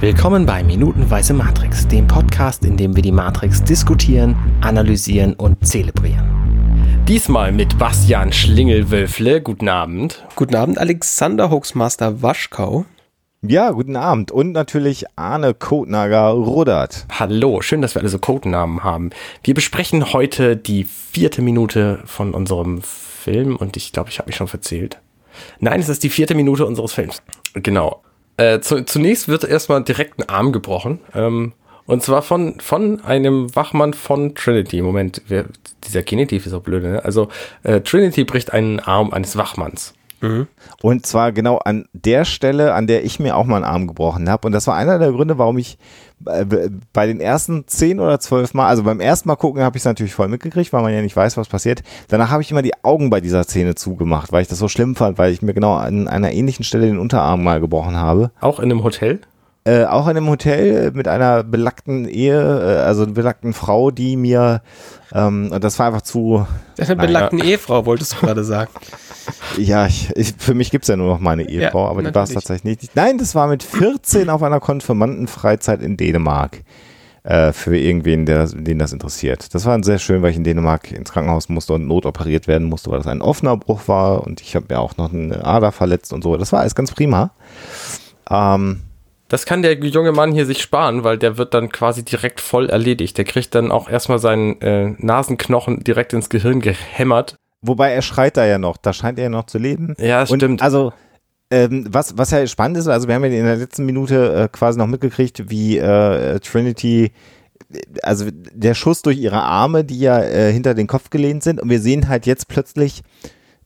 Willkommen bei Minutenweise Matrix, dem Podcast, in dem wir die Matrix diskutieren, analysieren und zelebrieren. Diesmal mit Bastian Schlingelwölfle. Guten Abend. Guten Abend, Alexander Hoaxmaster Waschkau. Ja, guten Abend. Und natürlich Arne Kotnager Rudert. Hallo, schön, dass wir alle so Codenamen haben. Wir besprechen heute die vierte Minute von unserem Film und ich glaube, ich habe mich schon verzählt. Nein, es ist die vierte Minute unseres Films. Genau. Äh, zu, zunächst wird erstmal direkt ein Arm gebrochen. Ähm, und zwar von, von einem Wachmann von Trinity. Moment, wer, dieser Genitiv ist auch blöd, ne? Also äh, Trinity bricht einen Arm eines Wachmanns. Mhm. Und zwar genau an der Stelle, an der ich mir auch mal einen Arm gebrochen habe. Und das war einer der Gründe, warum ich bei den ersten zehn oder zwölf Mal, also beim ersten Mal gucken, habe ich es natürlich voll mitgekriegt, weil man ja nicht weiß, was passiert. Danach habe ich immer die Augen bei dieser Szene zugemacht, weil ich das so schlimm fand, weil ich mir genau an einer ähnlichen Stelle den Unterarm mal gebrochen habe. Auch in einem Hotel? Äh, auch in einem Hotel mit einer belackten Ehe, äh, also einer belackten Frau, die mir, ähm, und das war einfach zu. Eine belackten ja. Ehefrau, wolltest du gerade sagen. Ja, ich, ich, für mich gibt es ja nur noch meine Ehefrau, ja, aber die war es tatsächlich nicht. Nein, das war mit 14 auf einer Konfirmandenfreizeit in Dänemark. Äh, für irgendwen, der, den das interessiert. Das war sehr schön, weil ich in Dänemark ins Krankenhaus musste und notoperiert werden musste, weil das ein offener Bruch war und ich habe mir auch noch eine Ader verletzt und so. Das war alles ganz prima. Ähm, das kann der junge Mann hier sich sparen, weil der wird dann quasi direkt voll erledigt. Der kriegt dann auch erstmal seinen äh, Nasenknochen direkt ins Gehirn gehämmert Wobei er schreit da ja noch, da scheint er ja noch zu leben. Ja, und stimmt. Also, ähm, was, was ja spannend ist, also wir haben ja in der letzten Minute äh, quasi noch mitgekriegt, wie äh, Trinity, also der Schuss durch ihre Arme, die ja äh, hinter den Kopf gelehnt sind, und wir sehen halt jetzt plötzlich,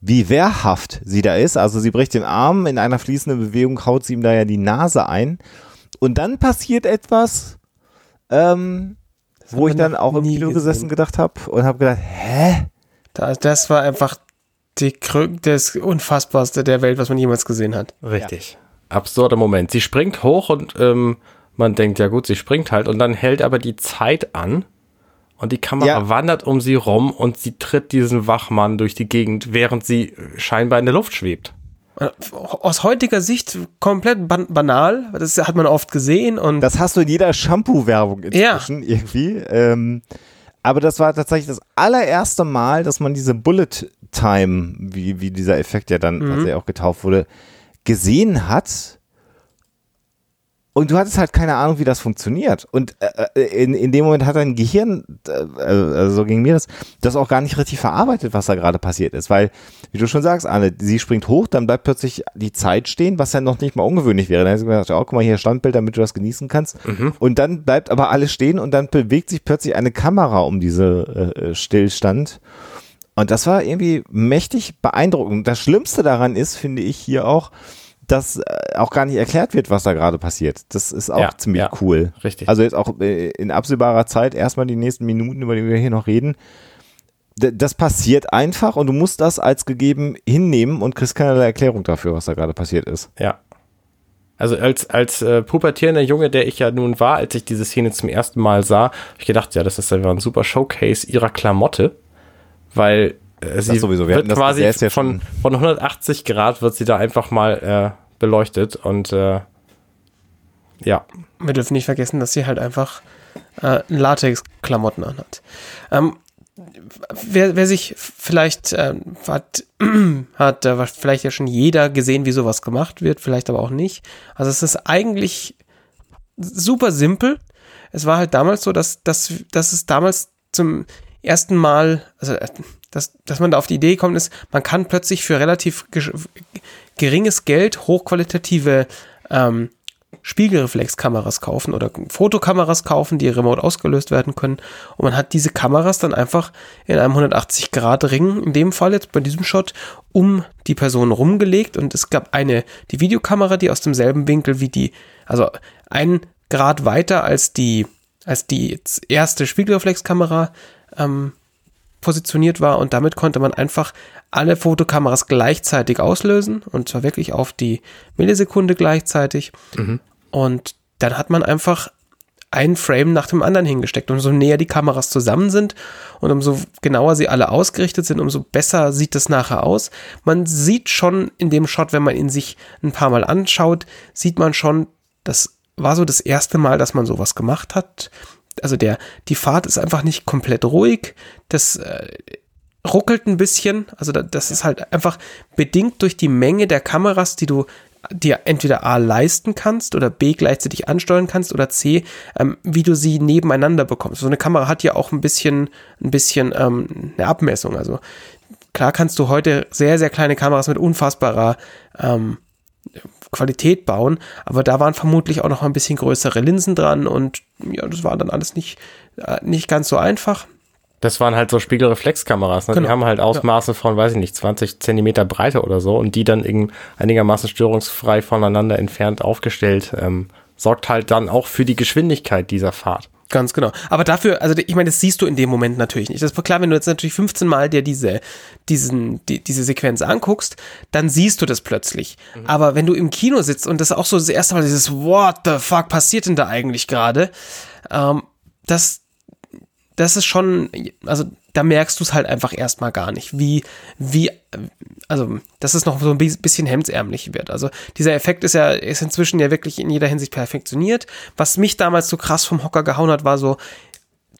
wie wehrhaft sie da ist. Also sie bricht den Arm, in einer fließenden Bewegung haut sie ihm da ja die Nase ein. Und dann passiert etwas, ähm, wo ich dann auch im Kino gesessen gedacht habe und habe gedacht, hä? das war einfach die, das Unfassbarste der Welt, was man jemals gesehen hat. Richtig. Ja. Absurder Moment. Sie springt hoch und ähm, man denkt, ja gut, sie springt halt und dann hält aber die Zeit an und die Kamera ja. wandert um sie rum und sie tritt diesen Wachmann durch die Gegend, während sie scheinbar in der Luft schwebt. Äh, aus heutiger Sicht komplett ban banal, das hat man oft gesehen und. Das hast du in jeder Shampoo-Werbung inzwischen ja. irgendwie. Ähm, aber das war tatsächlich das allererste Mal, dass man diese Bullet Time, wie, wie dieser Effekt ja dann mhm. tatsächlich auch getauft wurde, gesehen hat und du hattest halt keine Ahnung, wie das funktioniert. Und äh, äh, in, in dem Moment hat dein Gehirn, äh, also so ging mir das, das auch gar nicht richtig verarbeitet, was da gerade passiert ist. Weil, wie du schon sagst, Anne, sie springt hoch, dann bleibt plötzlich die Zeit stehen, was ja noch nicht mal ungewöhnlich wäre. Dann hast du gesagt, oh, guck mal hier Standbild, damit du das genießen kannst. Mhm. Und dann bleibt aber alles stehen und dann bewegt sich plötzlich eine Kamera um diese äh, Stillstand. Und das war irgendwie mächtig beeindruckend. Das Schlimmste daran ist, finde ich hier auch, dass äh, auch gar nicht erklärt wird, was da gerade passiert. Das ist auch ja, ziemlich ja, cool. Richtig. Also jetzt auch äh, in absehbarer Zeit erstmal die nächsten Minuten, über die wir hier noch reden. Das passiert einfach und du musst das als gegeben hinnehmen und kriegst keinerlei Erklärung dafür, was da gerade passiert ist. Ja. Also als, als äh, pubertierender Junge, der ich ja nun war, als ich diese Szene zum ersten Mal sah, habe ich gedacht, ja, das ist einfach ein super Showcase ihrer Klamotte, weil sie sowieso. Wir wird quasi ja von, von 180 Grad wird sie da einfach mal äh, beleuchtet und äh, ja. Wir dürfen nicht vergessen, dass sie halt einfach äh, Latex-Klamotten anhat. Ähm, wer, wer sich vielleicht äh, hat, hat äh, vielleicht ja schon jeder gesehen, wie sowas gemacht wird, vielleicht aber auch nicht. Also es ist eigentlich super simpel. Es war halt damals so, dass, dass, dass es damals zum ersten Mal, also äh, dass, dass man da auf die Idee kommt, ist, man kann plötzlich für relativ geringes Geld hochqualitative ähm, Spiegelreflexkameras kaufen oder Fotokameras kaufen, die remote ausgelöst werden können. Und man hat diese Kameras dann einfach in einem 180-Grad-Ring, in dem Fall jetzt bei diesem Shot, um die Person rumgelegt. Und es gab eine, die Videokamera, die aus demselben Winkel wie die, also ein Grad weiter als die, als die erste Spiegelreflexkamera ähm, positioniert war und damit konnte man einfach alle Fotokameras gleichzeitig auslösen und zwar wirklich auf die Millisekunde gleichzeitig. Mhm. Und dann hat man einfach ein Frame nach dem anderen hingesteckt. Umso näher die Kameras zusammen sind und umso genauer sie alle ausgerichtet sind, umso besser sieht es nachher aus. Man sieht schon in dem Shot, wenn man ihn sich ein paar Mal anschaut, sieht man schon, dass war so das erste Mal, dass man sowas gemacht hat. Also der, die Fahrt ist einfach nicht komplett ruhig. Das äh, ruckelt ein bisschen. Also das ist halt einfach bedingt durch die Menge der Kameras, die du dir entweder A leisten kannst oder B gleichzeitig ansteuern kannst oder C, ähm, wie du sie nebeneinander bekommst. So eine Kamera hat ja auch ein bisschen, ein bisschen ähm, eine Abmessung. Also klar kannst du heute sehr, sehr kleine Kameras mit unfassbarer ähm, Qualität bauen, aber da waren vermutlich auch noch ein bisschen größere Linsen dran und ja, das war dann alles nicht, äh, nicht ganz so einfach. Das waren halt so Spiegelreflexkameras. Ne? Genau. Die haben halt Ausmaße ja. von, weiß ich nicht, 20 Zentimeter Breite oder so und die dann einigermaßen störungsfrei voneinander entfernt aufgestellt. Ähm, sorgt halt dann auch für die Geschwindigkeit dieser Fahrt. Ganz genau. Aber dafür, also ich meine, das siehst du in dem Moment natürlich nicht. Das ist klar, wenn du jetzt natürlich 15 Mal dir diese, diesen, die, diese Sequenz anguckst, dann siehst du das plötzlich. Mhm. Aber wenn du im Kino sitzt und das auch so das erste Mal dieses What the fuck passiert denn da eigentlich gerade, ähm, das, das ist schon, also da merkst du es halt einfach erstmal gar nicht, wie, wie, also, dass es noch so ein bisschen hemdsärmlich wird. Also, dieser Effekt ist ja, ist inzwischen ja wirklich in jeder Hinsicht perfektioniert. Was mich damals so krass vom Hocker gehauen hat, war so,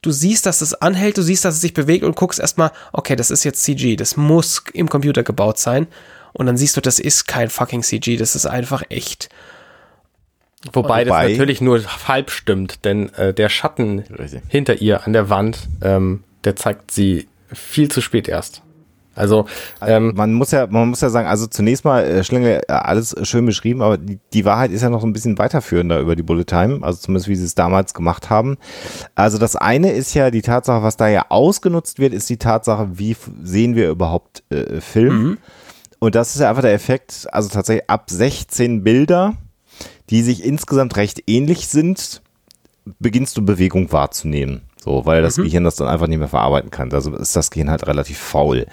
du siehst, dass es anhält, du siehst, dass es sich bewegt und guckst erstmal, okay, das ist jetzt CG, das muss im Computer gebaut sein. Und dann siehst du, das ist kein fucking CG, das ist einfach echt. Wobei, Wobei das natürlich nur halb stimmt, denn äh, der Schatten Richtig. hinter ihr an der Wand, ähm, der zeigt sie viel zu spät erst. Also ähm, man muss ja, man muss ja sagen, also zunächst mal äh, Schlinge äh, alles schön beschrieben, aber die, die Wahrheit ist ja noch so ein bisschen weiterführender über die Bullet Time, also zumindest wie sie es damals gemacht haben. Also das eine ist ja die Tatsache, was da ja ausgenutzt wird, ist die Tatsache, wie sehen wir überhaupt äh, Film? Mhm. Und das ist ja einfach der Effekt, also tatsächlich ab 16 Bilder die sich insgesamt recht ähnlich sind, beginnst du Bewegung wahrzunehmen. So, weil das mhm. Gehirn das dann einfach nicht mehr verarbeiten kann. Also ist das Gehirn halt relativ faul.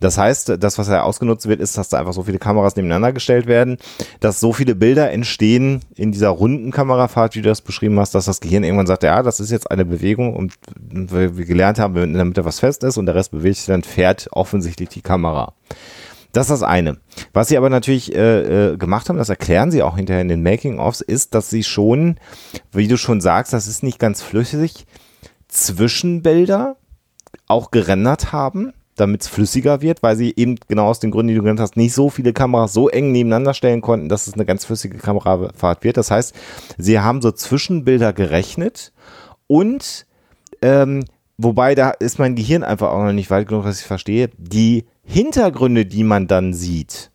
Das heißt, das, was ja ausgenutzt wird, ist, dass da einfach so viele Kameras nebeneinander gestellt werden, dass so viele Bilder entstehen in dieser runden Kamerafahrt, wie du das beschrieben hast, dass das Gehirn irgendwann sagt, ja, das ist jetzt eine Bewegung und wir gelernt haben, wenn in der Mitte was fest ist und der Rest bewegt sich, dann fährt offensichtlich die Kamera. Das ist das eine. Was sie aber natürlich äh, äh, gemacht haben, das erklären sie auch hinterher in den Making-ofs, ist, dass sie schon, wie du schon sagst, das ist nicht ganz flüssig, Zwischenbilder auch gerendert haben, damit es flüssiger wird, weil sie eben genau aus den Gründen, die du genannt hast, nicht so viele Kameras so eng nebeneinander stellen konnten, dass es eine ganz flüssige Kamerafahrt wird. Das heißt, sie haben so Zwischenbilder gerechnet und ähm, wobei da ist mein Gehirn einfach auch noch nicht weit genug, dass ich verstehe, die Hintergründe, die man dann sieht,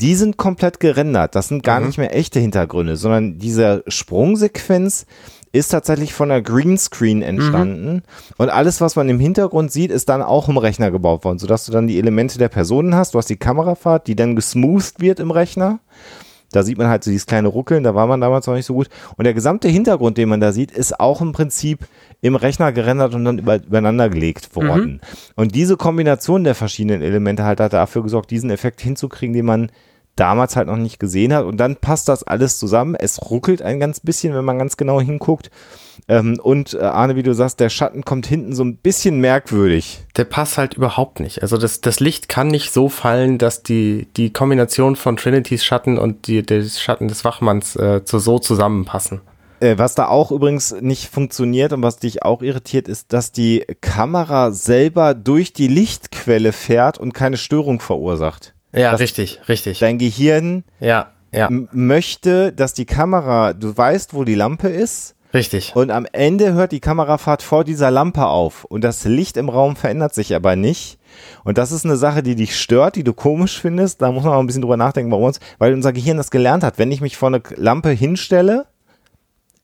die sind komplett gerendert. Das sind gar mhm. nicht mehr echte Hintergründe, sondern diese Sprungsequenz ist tatsächlich von der Greenscreen entstanden. Mhm. Und alles, was man im Hintergrund sieht, ist dann auch im Rechner gebaut worden, sodass du dann die Elemente der Personen hast. Du hast die Kamerafahrt, die dann gesmoothed wird im Rechner. Da sieht man halt so dieses kleine Ruckeln, da war man damals noch nicht so gut. Und der gesamte Hintergrund, den man da sieht, ist auch im Prinzip im Rechner gerendert und dann über, übereinander gelegt worden. Mhm. Und diese Kombination der verschiedenen Elemente halt hat dafür gesorgt, diesen Effekt hinzukriegen, den man damals halt noch nicht gesehen hat. Und dann passt das alles zusammen. Es ruckelt ein ganz bisschen, wenn man ganz genau hinguckt. Ähm, und äh, Arne, wie du sagst, der Schatten kommt hinten so ein bisschen merkwürdig. Der passt halt überhaupt nicht. Also das, das Licht kann nicht so fallen, dass die, die Kombination von Trinitys Schatten und die, des Schatten des Wachmanns äh, zu, so zusammenpassen. Äh, was da auch übrigens nicht funktioniert und was dich auch irritiert, ist, dass die Kamera selber durch die Lichtquelle fährt und keine Störung verursacht. Ja, das richtig, richtig. Dein Gehirn ja, ja. möchte, dass die Kamera, du weißt, wo die Lampe ist. Richtig. Und am Ende hört die Kamerafahrt vor dieser Lampe auf. Und das Licht im Raum verändert sich aber nicht. Und das ist eine Sache, die dich stört, die du komisch findest. Da muss man auch ein bisschen drüber nachdenken bei uns, weil unser Gehirn das gelernt hat. Wenn ich mich vor eine Lampe hinstelle,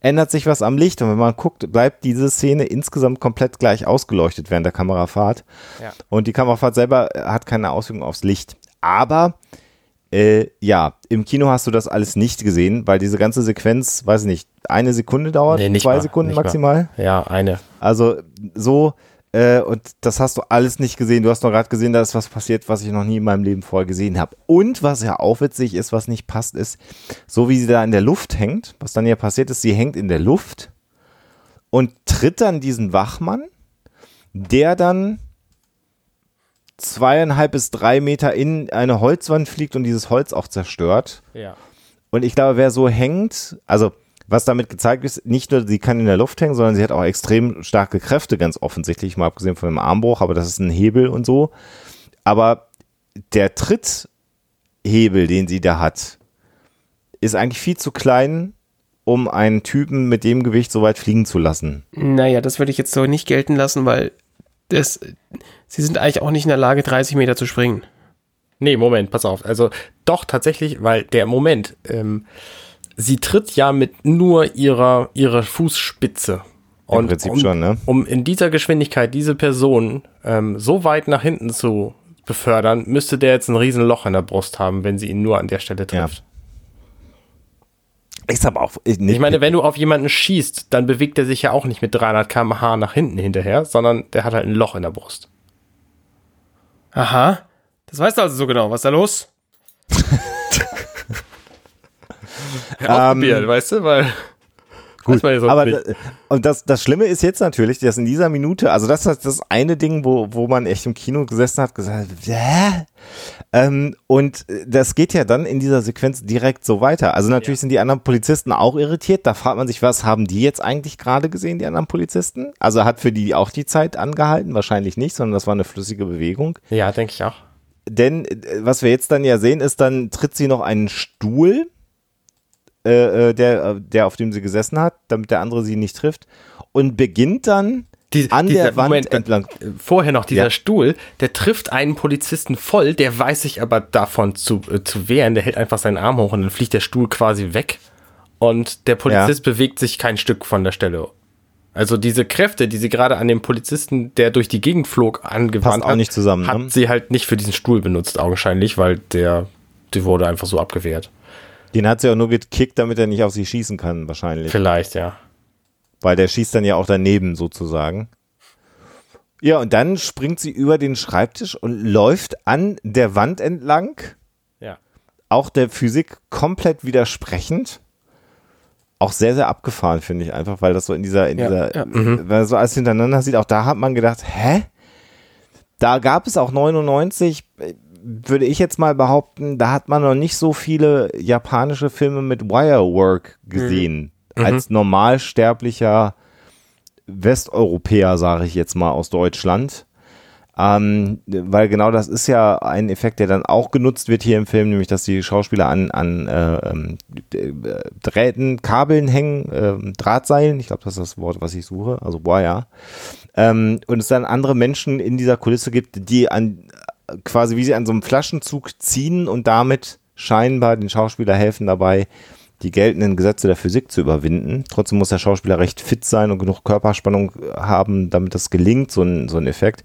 ändert sich was am Licht. Und wenn man guckt, bleibt diese Szene insgesamt komplett gleich ausgeleuchtet während der Kamerafahrt. Ja. Und die Kamerafahrt selber hat keine Auswirkung aufs Licht. Aber äh, ja, im Kino hast du das alles nicht gesehen, weil diese ganze Sequenz, weiß ich nicht, eine Sekunde dauert, nee, zwei mal, Sekunden maximal. Mal. Ja, eine. Also so, äh, und das hast du alles nicht gesehen. Du hast noch gerade gesehen, da ist was passiert, was ich noch nie in meinem Leben vorher gesehen habe. Und was ja auch witzig ist, was nicht passt, ist, so wie sie da in der Luft hängt, was dann ja passiert ist, sie hängt in der Luft und tritt dann diesen Wachmann, der dann zweieinhalb bis drei Meter in eine Holzwand fliegt und dieses Holz auch zerstört. Ja. Und ich glaube, wer so hängt, also was damit gezeigt ist, nicht nur sie kann in der Luft hängen, sondern sie hat auch extrem starke Kräfte, ganz offensichtlich, mal abgesehen von dem Armbruch, aber das ist ein Hebel und so. Aber der Tritthebel, den sie da hat, ist eigentlich viel zu klein, um einen Typen mit dem Gewicht so weit fliegen zu lassen. Naja, das würde ich jetzt so nicht gelten lassen, weil das, sie sind eigentlich auch nicht in der Lage, 30 Meter zu springen. Nee, Moment, pass auf. Also doch tatsächlich, weil der Moment, ähm, sie tritt ja mit nur ihrer, ihrer Fußspitze. Und Im Prinzip um, schon, ne? Um in dieser Geschwindigkeit diese Person ähm, so weit nach hinten zu befördern, müsste der jetzt ein riesen Loch in der Brust haben, wenn sie ihn nur an der Stelle trifft. Ja. Ist aber auch nicht Ich meine, wenn du auf jemanden schießt, dann bewegt er sich ja auch nicht mit 300 km/h nach hinten hinterher, sondern der hat halt ein Loch in der Brust. Aha. Das weißt du also so genau. Was ist da los? Ausprobiert, ähm, weißt du, weil Gut, so aber und das, das Schlimme ist jetzt natürlich, dass in dieser Minute, also das ist das eine Ding, wo, wo man echt im Kino gesessen hat, gesagt, Hä? Ähm, und das geht ja dann in dieser Sequenz direkt so weiter. Also natürlich ja. sind die anderen Polizisten auch irritiert. Da fragt man sich, was haben die jetzt eigentlich gerade gesehen, die anderen Polizisten? Also hat für die auch die Zeit angehalten? Wahrscheinlich nicht, sondern das war eine flüssige Bewegung. Ja, denke ich auch. Denn äh, was wir jetzt dann ja sehen, ist, dann tritt sie noch einen Stuhl äh, äh, der, äh, der auf dem sie gesessen hat, damit der andere sie nicht trifft und beginnt dann die, an der Wand Moment, entlang. Vorher noch dieser ja. Stuhl, der trifft einen Polizisten voll, der weiß sich aber davon zu, äh, zu wehren, der hält einfach seinen Arm hoch und dann fliegt der Stuhl quasi weg und der Polizist ja. bewegt sich kein Stück von der Stelle. Also diese Kräfte, die sie gerade an dem Polizisten, der durch die Gegend flog, angewandt hat, zusammen, hat ne? sie halt nicht für diesen Stuhl benutzt, augenscheinlich, weil der, die wurde einfach so abgewehrt. Den hat sie auch nur gekickt, damit er nicht auf sie schießen kann, wahrscheinlich. Vielleicht, ja. Weil der schießt dann ja auch daneben sozusagen. Ja, und dann springt sie über den Schreibtisch und läuft an der Wand entlang. Ja. Auch der Physik komplett widersprechend. Auch sehr, sehr abgefahren, finde ich einfach, weil das so in dieser, in ja, dieser, ja. Mhm. wenn man so alles hintereinander sieht, auch da hat man gedacht, hä? Da gab es auch 99, würde ich jetzt mal behaupten, da hat man noch nicht so viele japanische Filme mit Wirework gesehen. Mhm. Als normalsterblicher Westeuropäer, sage ich jetzt mal, aus Deutschland. Ähm, weil genau das ist ja ein Effekt, der dann auch genutzt wird hier im Film, nämlich dass die Schauspieler an, an äh, ähm, Drähten, Kabeln hängen, äh, Drahtseilen, ich glaube, das ist das Wort, was ich suche, also Wire. Ähm, und es dann andere Menschen in dieser Kulisse gibt, die an, quasi wie sie an so einem Flaschenzug ziehen und damit scheinbar den Schauspieler helfen dabei, die geltenden Gesetze der Physik zu überwinden. Trotzdem muss der Schauspieler recht fit sein und genug Körperspannung haben, damit das gelingt, so ein, so ein Effekt.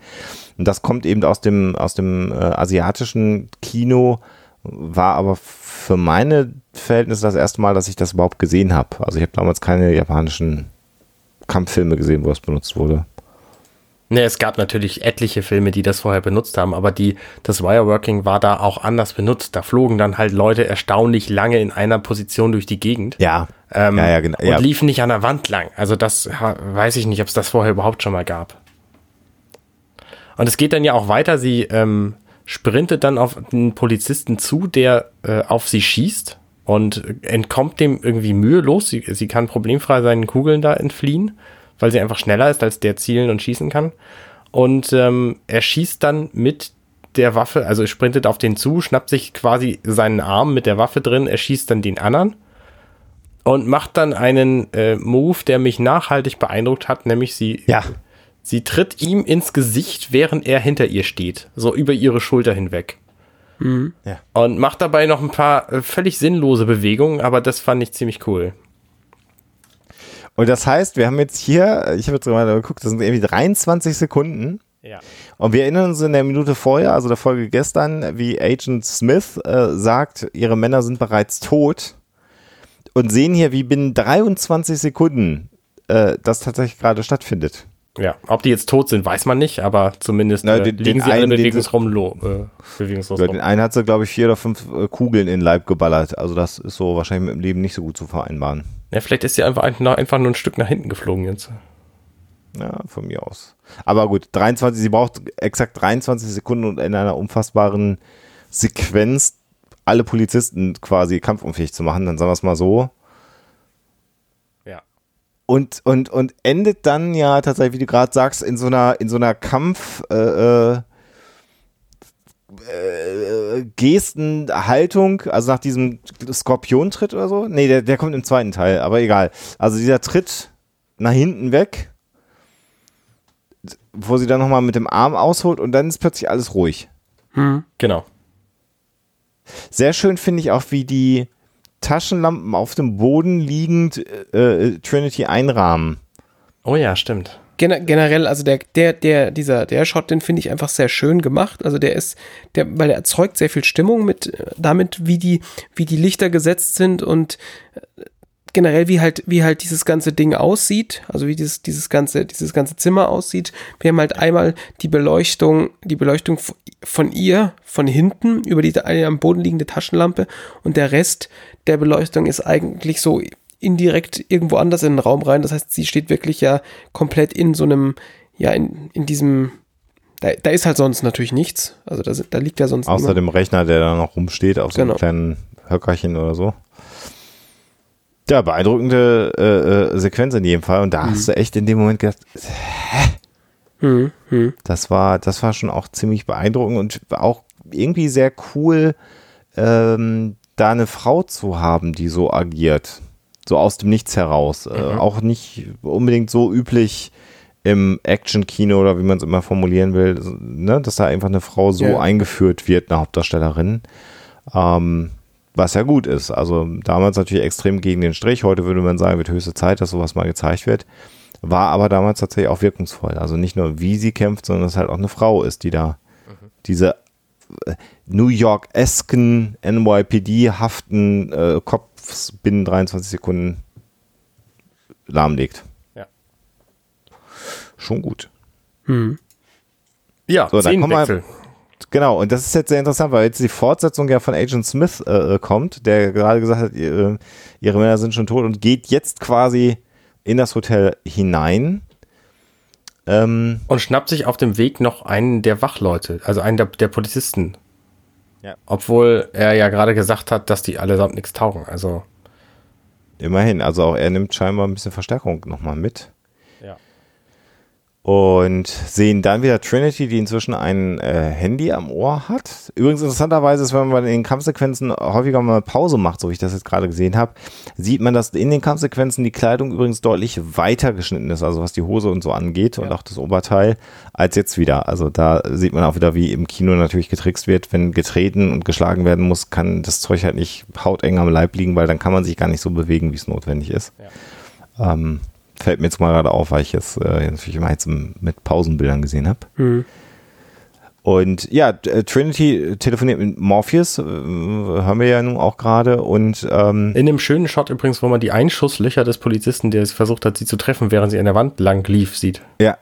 Und das kommt eben aus dem, aus dem äh, asiatischen Kino, war aber für meine Verhältnisse das erste Mal, dass ich das überhaupt gesehen habe. Also ich habe damals keine japanischen Kampffilme gesehen, wo das benutzt wurde. Ne, es gab natürlich etliche Filme, die das vorher benutzt haben, aber die, das Wireworking war da auch anders benutzt. Da flogen dann halt Leute erstaunlich lange in einer Position durch die Gegend. Ja. Ähm, ja, ja, genau. Und liefen nicht an der Wand lang. Also das weiß ich nicht, ob es das vorher überhaupt schon mal gab. Und es geht dann ja auch weiter. Sie ähm, sprintet dann auf den Polizisten zu, der äh, auf sie schießt und entkommt dem irgendwie mühelos. Sie, sie kann problemfrei seinen Kugeln da entfliehen weil sie einfach schneller ist, als der zielen und schießen kann. Und ähm, er schießt dann mit der Waffe, also er sprintet auf den zu, schnappt sich quasi seinen Arm mit der Waffe drin, er schießt dann den anderen und macht dann einen äh, Move, der mich nachhaltig beeindruckt hat, nämlich sie, ja. sie tritt ihm ins Gesicht, während er hinter ihr steht, so über ihre Schulter hinweg. Mhm. Ja. Und macht dabei noch ein paar äh, völlig sinnlose Bewegungen, aber das fand ich ziemlich cool. Und das heißt, wir haben jetzt hier, ich habe jetzt mal geguckt, das sind irgendwie 23 Sekunden. Ja. Und wir erinnern uns in der Minute vorher, also der Folge gestern, wie Agent Smith äh, sagt, ihre Männer sind bereits tot. Und sehen hier, wie binnen 23 Sekunden äh, das tatsächlich gerade stattfindet. Ja, ob die jetzt tot sind, weiß man nicht, aber zumindest Na, den, äh, liegen sie alle bewegungsrum lo, äh, bewegungslos ja, Den einen hat sie, glaube ich, vier oder fünf äh, Kugeln in den Leib geballert. Also das ist so wahrscheinlich mit dem Leben nicht so gut zu vereinbaren. Ja, vielleicht ist sie einfach, einfach nur ein Stück nach hinten geflogen jetzt. Ja, von mir aus. Aber gut, 23, sie braucht exakt 23 Sekunden und in einer unfassbaren Sequenz alle Polizisten quasi kampfunfähig zu machen, dann sagen wir es mal so. und, und, und endet dann ja tatsächlich, wie du gerade sagst, in so einer, in so einer Kampf, äh, äh, Gesten, Haltung, also nach diesem Skorpiontritt oder so. Nee, der, der kommt im zweiten Teil, aber egal. Also dieser Tritt nach hinten weg, wo sie dann nochmal mit dem Arm ausholt und dann ist plötzlich alles ruhig. Hm. Genau. Sehr schön finde ich auch, wie die Taschenlampen auf dem Boden liegend äh, äh Trinity einrahmen. Oh ja, stimmt. Gen generell, also der, der, der, dieser, der Shot, den finde ich einfach sehr schön gemacht. Also der ist, der, weil er erzeugt sehr viel Stimmung mit, damit, wie die, wie die Lichter gesetzt sind und äh, generell, wie halt, wie halt dieses ganze Ding aussieht, also wie dieses, dieses ganze, dieses ganze Zimmer aussieht. Wir haben halt einmal die Beleuchtung, die Beleuchtung von ihr, von hinten, über die am Boden liegende Taschenlampe und der Rest der Beleuchtung ist eigentlich so indirekt irgendwo anders in den Raum rein. Das heißt, sie steht wirklich ja komplett in so einem, ja, in, in diesem, da, da ist halt sonst natürlich nichts. Also da, da liegt ja sonst Außer niemand. dem Rechner, der da noch rumsteht auf so genau. einem kleinen Höckerchen oder so. Ja, beeindruckende äh, äh, Sequenz in jedem Fall. Und da mhm. hast du echt in dem Moment gedacht, hä? Mhm. Mhm. Das war, das war schon auch ziemlich beeindruckend und auch irgendwie sehr cool, ähm, da eine Frau zu haben, die so agiert. So aus dem Nichts heraus. Äh, mhm. auch nicht unbedingt so üblich im Action-Kino oder wie man es immer formulieren will, ne, dass da einfach eine Frau so ja. eingeführt wird, eine Hauptdarstellerin. Ähm, was ja gut ist. Also damals natürlich extrem gegen den Strich. Heute würde man sagen, wird höchste Zeit, dass sowas mal gezeigt wird. War aber damals tatsächlich auch wirkungsvoll. Also nicht nur wie sie kämpft, sondern dass es halt auch eine Frau ist, die da mhm. diese äh, New York-esken NYPD-haften äh, binnen 23 Sekunden lahmlegt. Ja. Schon gut. Hm. Ja, so, dann kommen wir, Genau, und das ist jetzt sehr interessant, weil jetzt die Fortsetzung ja von Agent Smith äh, äh, kommt, der gerade gesagt hat, ihre, ihre Männer sind schon tot und geht jetzt quasi in das Hotel hinein. Ähm, und schnappt sich auf dem Weg noch einen der Wachleute, also einen der, der Polizisten. Ja. Obwohl er ja gerade gesagt hat, dass die allesamt nichts taugen. Also. Immerhin, also auch er nimmt scheinbar ein bisschen Verstärkung nochmal mit und sehen dann wieder Trinity, die inzwischen ein äh, Handy am Ohr hat. Übrigens interessanterweise ist, wenn man in den Kampfsequenzen häufiger mal Pause macht, so wie ich das jetzt gerade gesehen habe, sieht man, dass in den Kampfsequenzen die Kleidung übrigens deutlich weiter geschnitten ist, also was die Hose und so angeht ja. und auch das Oberteil, als jetzt wieder. Also da sieht man auch wieder, wie im Kino natürlich getrickst wird. Wenn getreten und geschlagen werden muss, kann das Zeug halt nicht hauteng am Leib liegen, weil dann kann man sich gar nicht so bewegen, wie es notwendig ist. Ja. Ähm, fällt mir jetzt mal gerade auf, weil ich es äh, natürlich immer jetzt mit Pausenbildern gesehen habe. Mhm. Und ja, äh, Trinity telefoniert mit Morpheus, äh, haben wir ja nun auch gerade. Und ähm, in dem schönen Shot übrigens, wo man die Einschusslöcher des Polizisten, der es versucht hat, sie zu treffen, während sie an der Wand lang lief, sieht. Ja,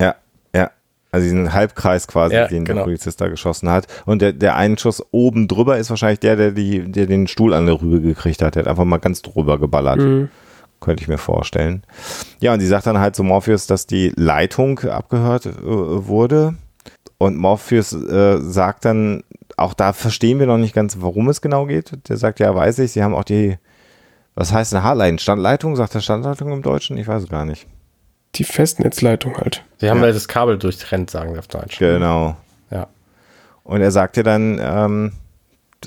ja, ja. Also diesen Halbkreis quasi, ja, den genau. der Polizist da geschossen hat. Und der, der Einschuss oben drüber ist wahrscheinlich der, der, die, der den Stuhl an der Rübe gekriegt hat. Der hat einfach mal ganz drüber geballert. Mhm könnte ich mir vorstellen. Ja, und sie sagt dann halt zu Morpheus, dass die Leitung abgehört äh, wurde. Und Morpheus äh, sagt dann, auch da verstehen wir noch nicht ganz, worum es genau geht. Der sagt, ja, weiß ich, sie haben auch die, was heißt eine Hardline? Standleitung? Sagt er Standleitung im Deutschen? Ich weiß es gar nicht. Die Festnetzleitung halt. Sie haben ja. das Kabel durchtrennt, sagen wir auf Deutsch. Genau. Ja. Und er sagte dann, ähm,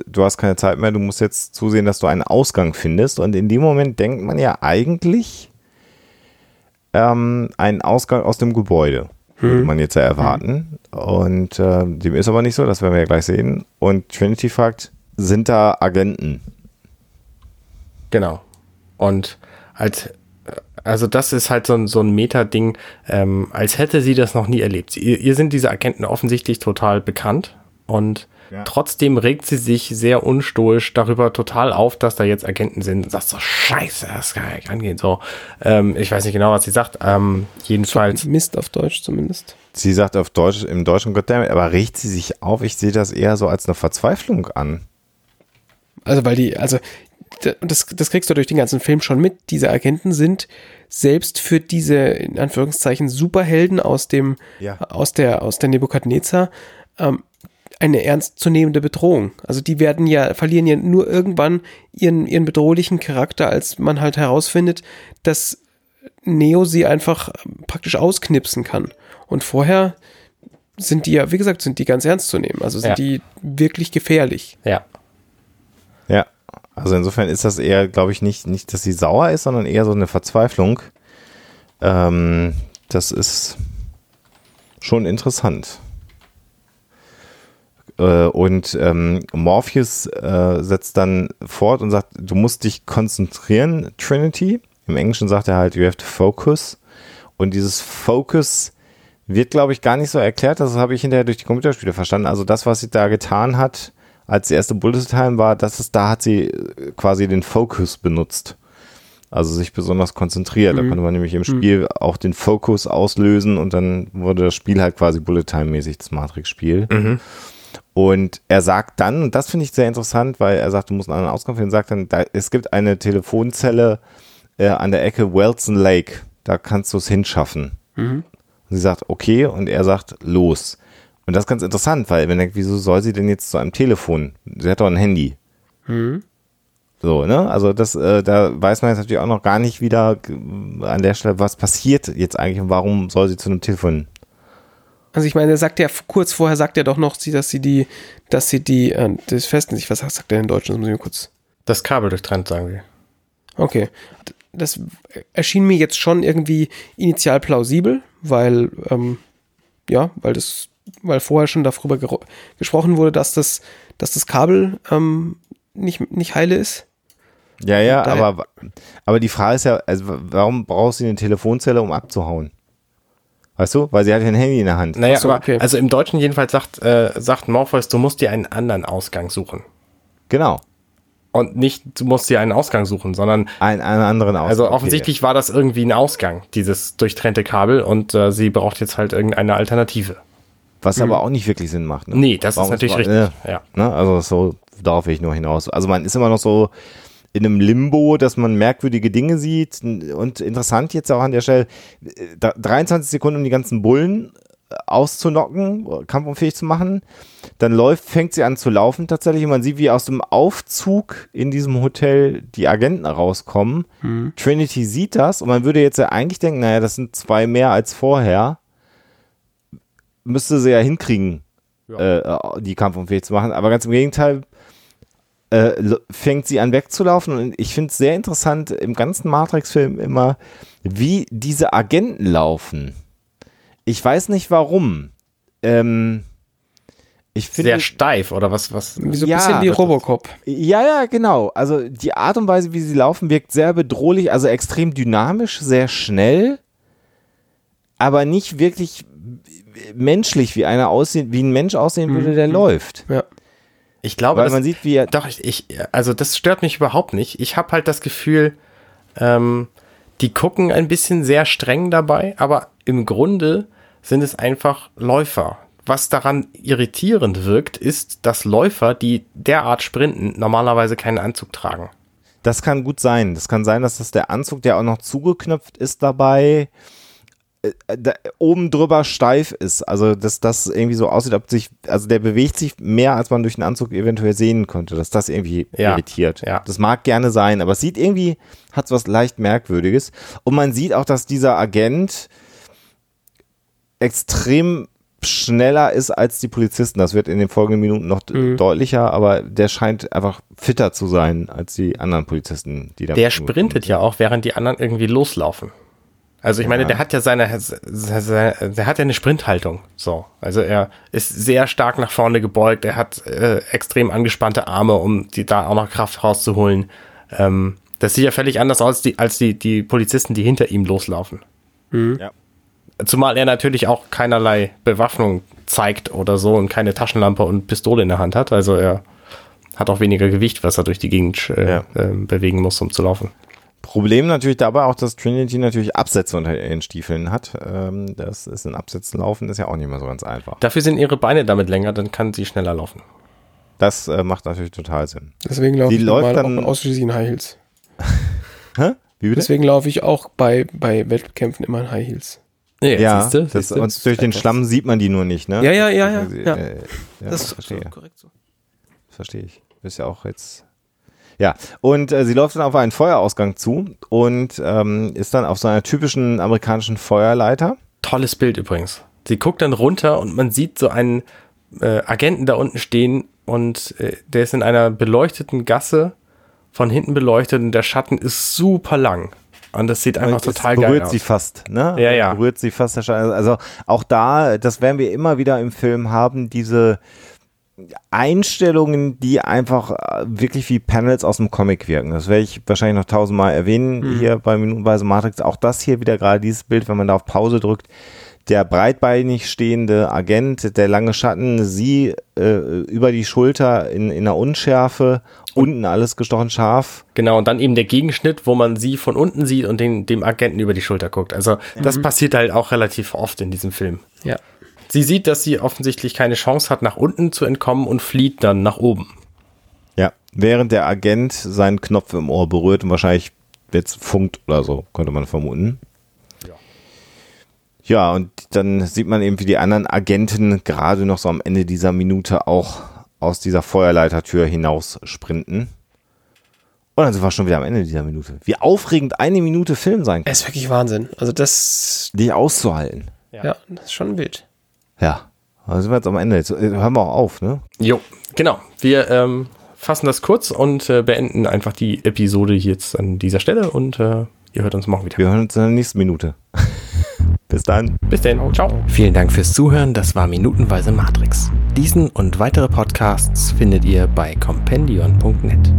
du hast keine Zeit mehr, du musst jetzt zusehen, dass du einen Ausgang findest. Und in dem Moment denkt man ja eigentlich ähm, einen Ausgang aus dem Gebäude, hm. würde man jetzt ja erwarten. Hm. Und äh, dem ist aber nicht so, das werden wir ja gleich sehen. Und Trinity fragt, sind da Agenten? Genau. Und als also das ist halt so ein, so ein Meta-Ding, ähm, als hätte sie das noch nie erlebt. Ihr, ihr sind diese Agenten offensichtlich total bekannt und Trotzdem regt sie sich sehr unstoisch darüber total auf, dass da jetzt Agenten sind und sagt so, scheiße, das kann ja angehen. So, ähm, ich weiß nicht genau, was sie sagt. Ähm, jedenfalls. Mist auf Deutsch zumindest. Sie sagt auf Deutsch, im Deutschen Goddammit, aber regt sie sich auf? Ich sehe das eher so als eine Verzweiflung an. Also, weil die, also, das, das kriegst du durch den ganzen Film schon mit. Diese Agenten sind selbst für diese, in Anführungszeichen, Superhelden aus dem, ja. aus der, aus der Nebukadnezar, ähm, eine ernstzunehmende Bedrohung. Also die werden ja, verlieren ja nur irgendwann ihren, ihren bedrohlichen Charakter, als man halt herausfindet, dass Neo sie einfach ähm, praktisch ausknipsen kann. Und vorher sind die ja, wie gesagt, sind die ganz ernst zu nehmen. Also sind ja. die wirklich gefährlich. Ja. Ja. Also insofern ist das eher, glaube ich, nicht, nicht, dass sie sauer ist, sondern eher so eine Verzweiflung. Ähm, das ist schon interessant. Äh, und ähm, Morpheus äh, setzt dann fort und sagt, du musst dich konzentrieren, Trinity. Im Englischen sagt er halt, you have to focus. Und dieses Focus wird, glaube ich, gar nicht so erklärt. Das habe ich hinterher durch die Computerspiele verstanden. Also das, was sie da getan hat, als die erste Bullet Time war, das ist, da hat sie äh, quasi den Focus benutzt. Also sich besonders konzentriert. Mhm. Da konnte man nämlich im mhm. Spiel mhm. auch den Fokus auslösen und dann wurde das Spiel halt quasi Bullet Time mäßig das Matrix-Spiel. Mhm. Und er sagt dann, und das finde ich sehr interessant, weil er sagt, du musst einen anderen Ausgang finden, sagt dann, da, es gibt eine Telefonzelle äh, an der Ecke Wilson Lake, da kannst du es hinschaffen. Mhm. Und sie sagt, okay, und er sagt, los. Und das ist ganz interessant, weil wenn denkt, wieso soll sie denn jetzt zu einem Telefon? Sie hat doch ein Handy. Mhm. So, ne? Also das, äh, da weiß man jetzt natürlich auch noch gar nicht wieder an der Stelle, was passiert jetzt eigentlich und warum soll sie zu einem Telefon. Also ich meine, er sagt ja kurz vorher sagt er doch noch, dass sie die, dass sie die, äh, das Festen sich, was sagt er in Deutsch? Das muss ich mir kurz. Das Kabel durchtrennt, sagen wir. Okay. Das erschien mir jetzt schon irgendwie initial plausibel, weil, ähm, ja, weil das, weil vorher schon darüber gesprochen wurde, dass das, dass das Kabel ähm, nicht, nicht heile ist. Ja, ja, aber, aber die Frage ist ja, also warum brauchst du eine Telefonzelle, um abzuhauen? Weißt du? Weil sie hat ja ein Handy in der Hand. Naja, so, aber okay. also im Deutschen jedenfalls sagt, äh, sagt Morpheus, du musst dir einen anderen Ausgang suchen. Genau. Und nicht, du musst dir einen Ausgang suchen, sondern einen, einen anderen Ausgang. Also offensichtlich okay. war das irgendwie ein Ausgang, dieses durchtrennte Kabel, und äh, sie braucht jetzt halt irgendeine Alternative. Was hm. aber auch nicht wirklich Sinn macht. Ne? Nee, das Warum ist natürlich richtig. Äh, ja. Ne? Also so, darauf will ich nur hinaus. Also man ist immer noch so, in einem Limbo, dass man merkwürdige Dinge sieht. Und interessant jetzt auch an der Stelle, 23 Sekunden, um die ganzen Bullen äh, auszunocken, kampfunfähig zu machen. Dann läuft, fängt sie an zu laufen tatsächlich. Und man sieht, wie aus dem Aufzug in diesem Hotel die Agenten rauskommen. Mhm. Trinity sieht das und man würde jetzt ja eigentlich denken, naja, das sind zwei mehr als vorher. Müsste sie ja hinkriegen, ja. Äh, die kampfunfähig zu machen. Aber ganz im Gegenteil, äh, fängt sie an wegzulaufen. Und ich finde es sehr interessant im ganzen Matrix-Film immer, wie diese Agenten laufen. Ich weiß nicht warum. Ähm, ich finde, Sehr steif oder was? was? Wie so ein ja, bisschen wie Robocop. Ja, ja, genau. Also die Art und Weise, wie sie laufen, wirkt sehr bedrohlich, also extrem dynamisch, sehr schnell, aber nicht wirklich menschlich, wie einer aussehen, wie ein Mensch aussehen würde, der mhm. läuft. Ja. Ich glaube, Weil man sieht, wie er. Doch, ich, ich, also das stört mich überhaupt nicht. Ich habe halt das Gefühl, ähm, die gucken ein bisschen sehr streng dabei, aber im Grunde sind es einfach Läufer. Was daran irritierend wirkt, ist, dass Läufer, die derart sprinten, normalerweise keinen Anzug tragen. Das kann gut sein. Das kann sein, dass das der Anzug, der auch noch zugeknöpft ist dabei, äh, da, oben drüber steif ist. Also, dass das irgendwie so aussieht, ob sich, also der bewegt sich mehr, als man durch den Anzug eventuell sehen konnte, dass das irgendwie ja, irritiert. Ja. Das mag gerne sein, aber es sieht irgendwie, hat was leicht Merkwürdiges. Und man sieht auch, dass dieser Agent extrem schneller ist als die Polizisten. Das wird in den folgenden Minuten noch mhm. deutlicher, aber der scheint einfach fitter zu sein als die anderen Polizisten, die da. Der sprintet ja auch, während die anderen irgendwie loslaufen. Also ich ja. meine, der hat ja seine, der hat ja eine Sprinthaltung. So, also er ist sehr stark nach vorne gebeugt. Er hat äh, extrem angespannte Arme, um die da auch noch Kraft rauszuholen. Ähm, das sieht ja völlig anders aus die, als die die Polizisten, die hinter ihm loslaufen. Mhm. Ja. Zumal er natürlich auch keinerlei Bewaffnung zeigt oder so und keine Taschenlampe und Pistole in der Hand hat. Also er hat auch weniger Gewicht, was er durch die Gegend äh, ja. äh, bewegen muss, um zu laufen. Problem natürlich dabei auch, dass Trinity natürlich Absätze unter ihren Stiefeln hat. Ähm, das ist in Absätzen laufen, ist ja auch nicht mehr so ganz einfach. Dafür sind ihre Beine damit länger, dann kann sie schneller laufen. Das äh, macht natürlich total Sinn. Deswegen laufe ich läuft dann auch ausschließlich in High Heels. Hä? Wie bitte? Deswegen laufe ich auch bei, bei Wettkämpfen immer in High Heels. Ja, ja siehste, das, und durch den Schlamm sieht man die nur nicht, ne? Ja, ja, ja, ja. ja. ja. Äh, ja das ist verstehe. korrekt so. Das verstehe ich. Du bist ja auch jetzt Ja, und äh, sie läuft dann auf einen Feuerausgang zu und ähm, ist dann auf so einer typischen amerikanischen Feuerleiter. Tolles Bild übrigens. Sie guckt dann runter und man sieht so einen äh, Agenten da unten stehen und äh, der ist in einer beleuchteten Gasse, von hinten beleuchtet und der Schatten ist super lang. Und das sieht einfach total geil aus. Berührt sie fast, ne? Ja, ja. Berührt sie fast. Also auch da, das werden wir immer wieder im Film haben, diese Einstellungen, die einfach äh, wirklich wie Panels aus dem Comic wirken. Das werde ich wahrscheinlich noch tausendmal erwähnen mhm. hier bei Minutenweise Matrix. Auch das hier wieder gerade dieses Bild, wenn man da auf Pause drückt. Der breitbeinig stehende Agent, der lange Schatten, sie äh, über die Schulter in, in der Unschärfe, unten alles gestochen scharf. Genau, und dann eben der Gegenschnitt, wo man sie von unten sieht und den, dem Agenten über die Schulter guckt. Also das mhm. passiert halt auch relativ oft in diesem Film. Ja. Sie sieht, dass sie offensichtlich keine Chance hat, nach unten zu entkommen und flieht dann nach oben. Ja, während der Agent seinen Knopf im Ohr berührt und wahrscheinlich jetzt funkt oder so, könnte man vermuten. Ja. Ja, und dann sieht man eben, wie die anderen Agenten gerade noch so am Ende dieser Minute auch aus dieser Feuerleitertür hinaus sprinten. Und dann sind wir schon wieder am Ende dieser Minute. Wie aufregend eine Minute Film sein kann. Es ist wirklich Wahnsinn. Also das. Die auszuhalten. Ja, ja das ist schon wild. Ja, also sind wir jetzt am Ende. Jetzt äh, hören wir auch auf, ne? Jo, genau. Wir ähm, fassen das kurz und äh, beenden einfach die Episode jetzt an dieser Stelle und äh, ihr hört uns morgen wieder. Wir hören uns in der nächsten Minute. Bis dann. Bis dann. Ciao. Vielen Dank fürs Zuhören. Das war Minutenweise Matrix. Diesen und weitere Podcasts findet ihr bei compendion.net.